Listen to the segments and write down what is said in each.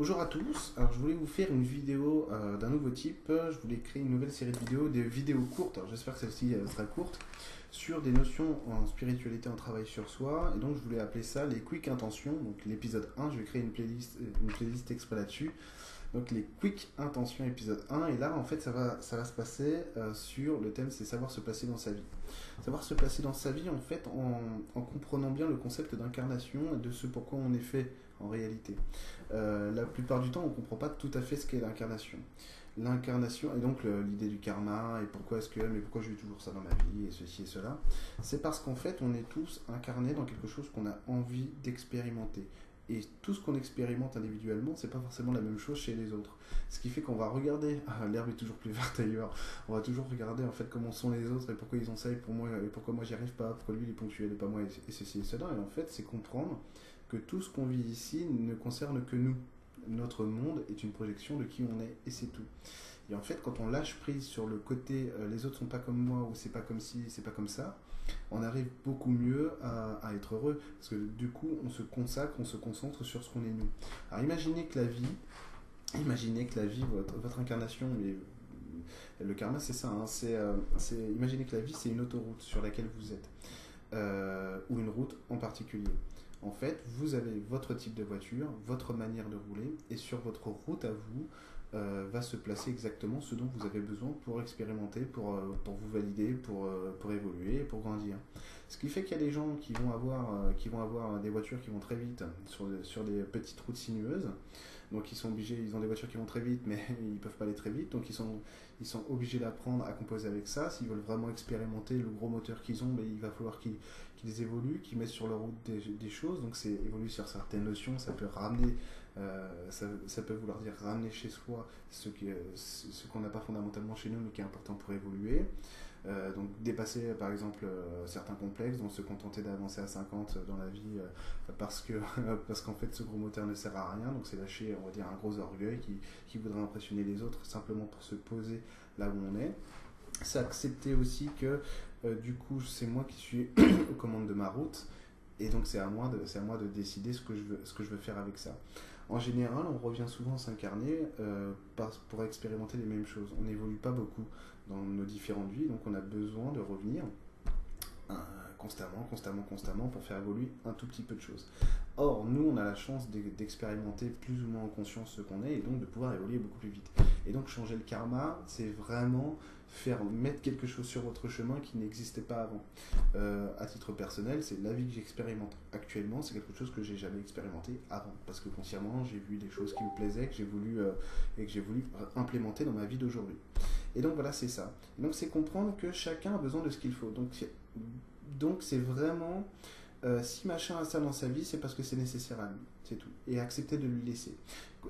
Bonjour à tous, alors je voulais vous faire une vidéo euh, d'un nouveau type, je voulais créer une nouvelle série de vidéos, des vidéos courtes, j'espère que celle-ci euh, sera courte, sur des notions en spiritualité, en travail sur soi, et donc je voulais appeler ça les quick intentions, donc l'épisode 1, je vais créer une playlist, euh, une playlist exprès là-dessus, donc les quick intentions épisode 1, et là en fait ça va, ça va se passer sur le thème c'est savoir se placer dans sa vie. Savoir se placer dans sa vie en fait en comprenant bien le concept d'incarnation et de ce pourquoi on est fait en réalité. Euh, la plupart du temps, on ne comprend pas tout à fait ce qu'est l'incarnation. L'incarnation, et donc l'idée du karma, et pourquoi est-ce que, mais pourquoi vis toujours ça dans ma vie, et ceci et cela, c'est parce qu'en fait, on est tous incarnés dans quelque chose qu'on a envie d'expérimenter. Et tout ce qu'on expérimente individuellement, c'est pas forcément la même chose chez les autres. Ce qui fait qu'on va regarder, ah, l'herbe est toujours plus verte ailleurs, on va toujours regarder en fait comment sont les autres et pourquoi ils ont ça et pourquoi moi j'y arrive pas, pourquoi lui il est ponctuel et pas moi et ceci et cela. Et en fait, c'est comprendre que tout ce qu'on vit ici ne concerne que nous. Notre monde est une projection de qui on est et c'est tout. Et en fait, quand on lâche prise sur le côté euh, les autres sont pas comme moi ou c'est pas comme si, c'est pas comme ça, on arrive beaucoup mieux à, être heureux parce que du coup, on se consacre, on se concentre sur ce qu'on est nous. Alors imaginez que la vie, imaginez que la vie, votre, votre incarnation, mais euh, le karma c'est ça, hein, euh, c'est, imaginez que la vie c'est une autoroute sur laquelle vous êtes, ou une route en particulier. En fait, vous avez votre type de voiture, votre manière de rouler, et sur votre route à vous euh, va se placer exactement ce dont vous avez besoin pour expérimenter, pour, euh, vous valider, pour, euh, pour évoluer, pour grandir. Ce qui fait qu'il y a des gens qui vont avoir, des voitures qui vont très vite sur des petites routes sinueuses. Donc ils sont obligés, ils ont des voitures qui vont très vite, mais ils peuvent pas aller très vite. Donc ils sont, ils sont obligés d'apprendre à composer avec ça. S'ils veulent vraiment expérimenter le gros moteur qu'ils ont, ben, il va falloir qu'ils évoluent, qu'ils mettent sur leur route des, choses. Donc c'est évoluer sur certaines notions. Ça peut ramener, euh, ça, peut vouloir dire ramener chez soi ce qu'on n'a pas fondamentalement chez nous, mais qui est important pour évoluer. Euh, donc dépasser par exemple euh, certains complexes, donc se contenter d'avancer à 50 dans la vie euh, parce que parce qu'en fait ce gros moteur ne sert à rien, donc c'est lâcher on va dire un gros orgueil qui, qui voudrait impressionner les autres simplement pour se poser là où on est. C'est accepter aussi que du coup c'est moi qui suis aux commandes de ma route et donc c'est à moi de c'est à moi de décider ce que je veux ce que je veux faire avec ça. En général, on revient souvent s'incarner pour expérimenter les mêmes choses. On n'évolue pas beaucoup dans nos différentes vies, donc on a besoin de revenir euh, constamment, constamment, constamment pour faire évoluer un tout petit peu de choses. Or, nous, on a la chance d'expérimenter plus ou moins en conscience ce qu'on est et donc de pouvoir évoluer beaucoup plus vite. Et donc, changer le karma, c'est vraiment faire mettre quelque chose sur votre chemin qui n'existait pas avant. Euh, à titre personnel, c'est la vie que j'expérimente actuellement, c'est quelque chose que j'ai jamais expérimenté avant, parce que consciemment, j'ai vu des choses qui me plaisaient, que j'ai voulu euh, et que j'ai voulu implémenter dans ma vie d'aujourd'hui. Et donc voilà, c'est ça. donc c'est comprendre que chacun a besoin de ce qu'il faut. Donc donc c'est vraiment euh, si machin a ça dans sa vie, c'est parce que c'est nécessaire à lui, c'est tout. Et accepter de lui laisser.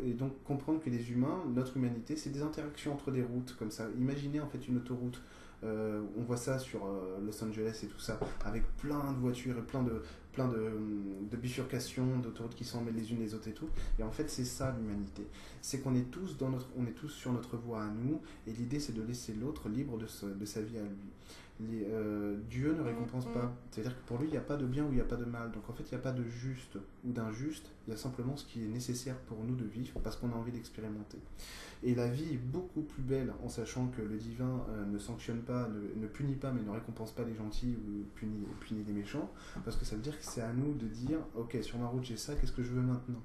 Et donc comprendre que les humains, notre humanité, c'est des interactions entre des routes comme ça. Imaginez en fait une autoroute. Euh, on voit ça sur euh, Los Angeles et tout ça, avec plein de voitures et plein de, plein de, de bifurcations, d'autoroutes qui s'emmêlent les unes les autres et tout. Et en fait, c'est ça l'humanité. C'est qu'on est tous dans notre, on est tous sur notre voie à nous, et l'idée c'est de laisser l'autre libre de, sa vie à lui. Euh, Dieu ne récompense pas. Mm-hmm. C'est-à-dire que pour lui, il n'y a pas de bien ou il n'y a pas de mal. Donc en fait, il n'y a pas de juste ou d'injuste. Il y a simplement ce qui est nécessaire pour nous de vivre parce qu'on a envie d'expérimenter. Et la vie est beaucoup plus belle en sachant que le divin euh, ne sanctionne pas, ne, punit pas, mais ne récompense pas les gentils ou punit, punit les méchants. Parce que ça veut dire que c'est à nous de dire, ok, sur ma route j'ai ça, qu'est-ce que je veux maintenant?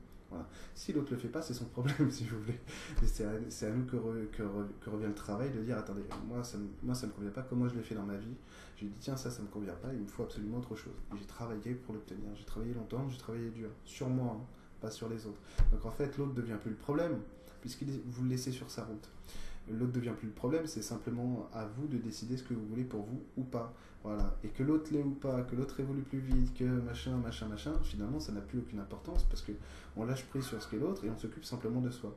Si l'autre le fait pas, c'est son problème, si vous voulez. C'est à, nous que, revient le travail de dire attendez, moi ça, me, moi ça me convient pas, comment je l'ai fait dans ma vie? J'ai dit tiens, ça, ça me convient pas, il me faut absolument autre chose. J'ai travaillé pour l'obtenir. J'ai travaillé longtemps, j'ai travaillé dur. Sur moi, hein, pas sur les autres. Donc en fait, l'autre devient plus le problème, puisqu'il vous le laissez sur sa route. L'autre devient plus le problème, c'est simplement à vous de décider ce que vous voulez pour vous ou pas. Voilà. Et que l'autre l'ait ou pas, que l'autre évolue plus vite, que machin, machin, machin, finalement, ça n'a plus aucune importance parce que on lâche prise sur ce qu'est l'autre et on s'occupe simplement de soi.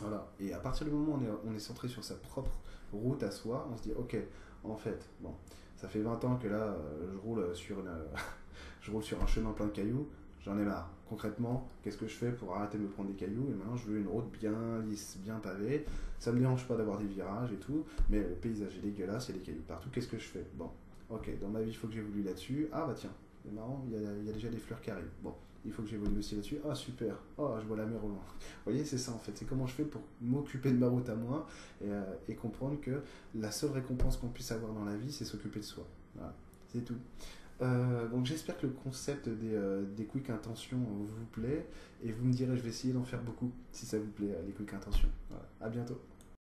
Voilà. Et à partir du moment où on est, centré sur sa propre route à soi, on se dit, ok, en fait, bon, ça fait 20 ans que là, euh, une, je roule sur un chemin plein de cailloux, j'en ai marre. Concrètement, qu'est-ce que je fais pour arrêter de me prendre des cailloux? Et maintenant, je veux une route bien lisse, bien pavée. Ça me dérange pas d'avoir des virages et tout, mais le paysage est dégueulasse, il y a des cailloux partout. Qu'est-ce que je fais? Bon, ok, dans ma vie, il faut que j'évolue là-dessus. Ah bah tiens, c'est marrant, il y, a, déjà des fleurs qui arrivent. Bon, il faut que j'évolue aussi là-dessus. Ah super, oh je vois la mer au loin. Vous voyez, c'est ça en fait, c'est comment je fais pour m'occuper de ma route à moi et, euh, et comprendre que la seule récompense qu'on puisse avoir dans la vie, c'est s'occuper de soi. Voilà, c'est tout. Euh, donc j'espère que le concept des, euh, des quick intentions vous plaît et vous me direz, je vais essayer d'en faire beaucoup si ça vous plaît, les quick intentions. Voilà. À bientôt.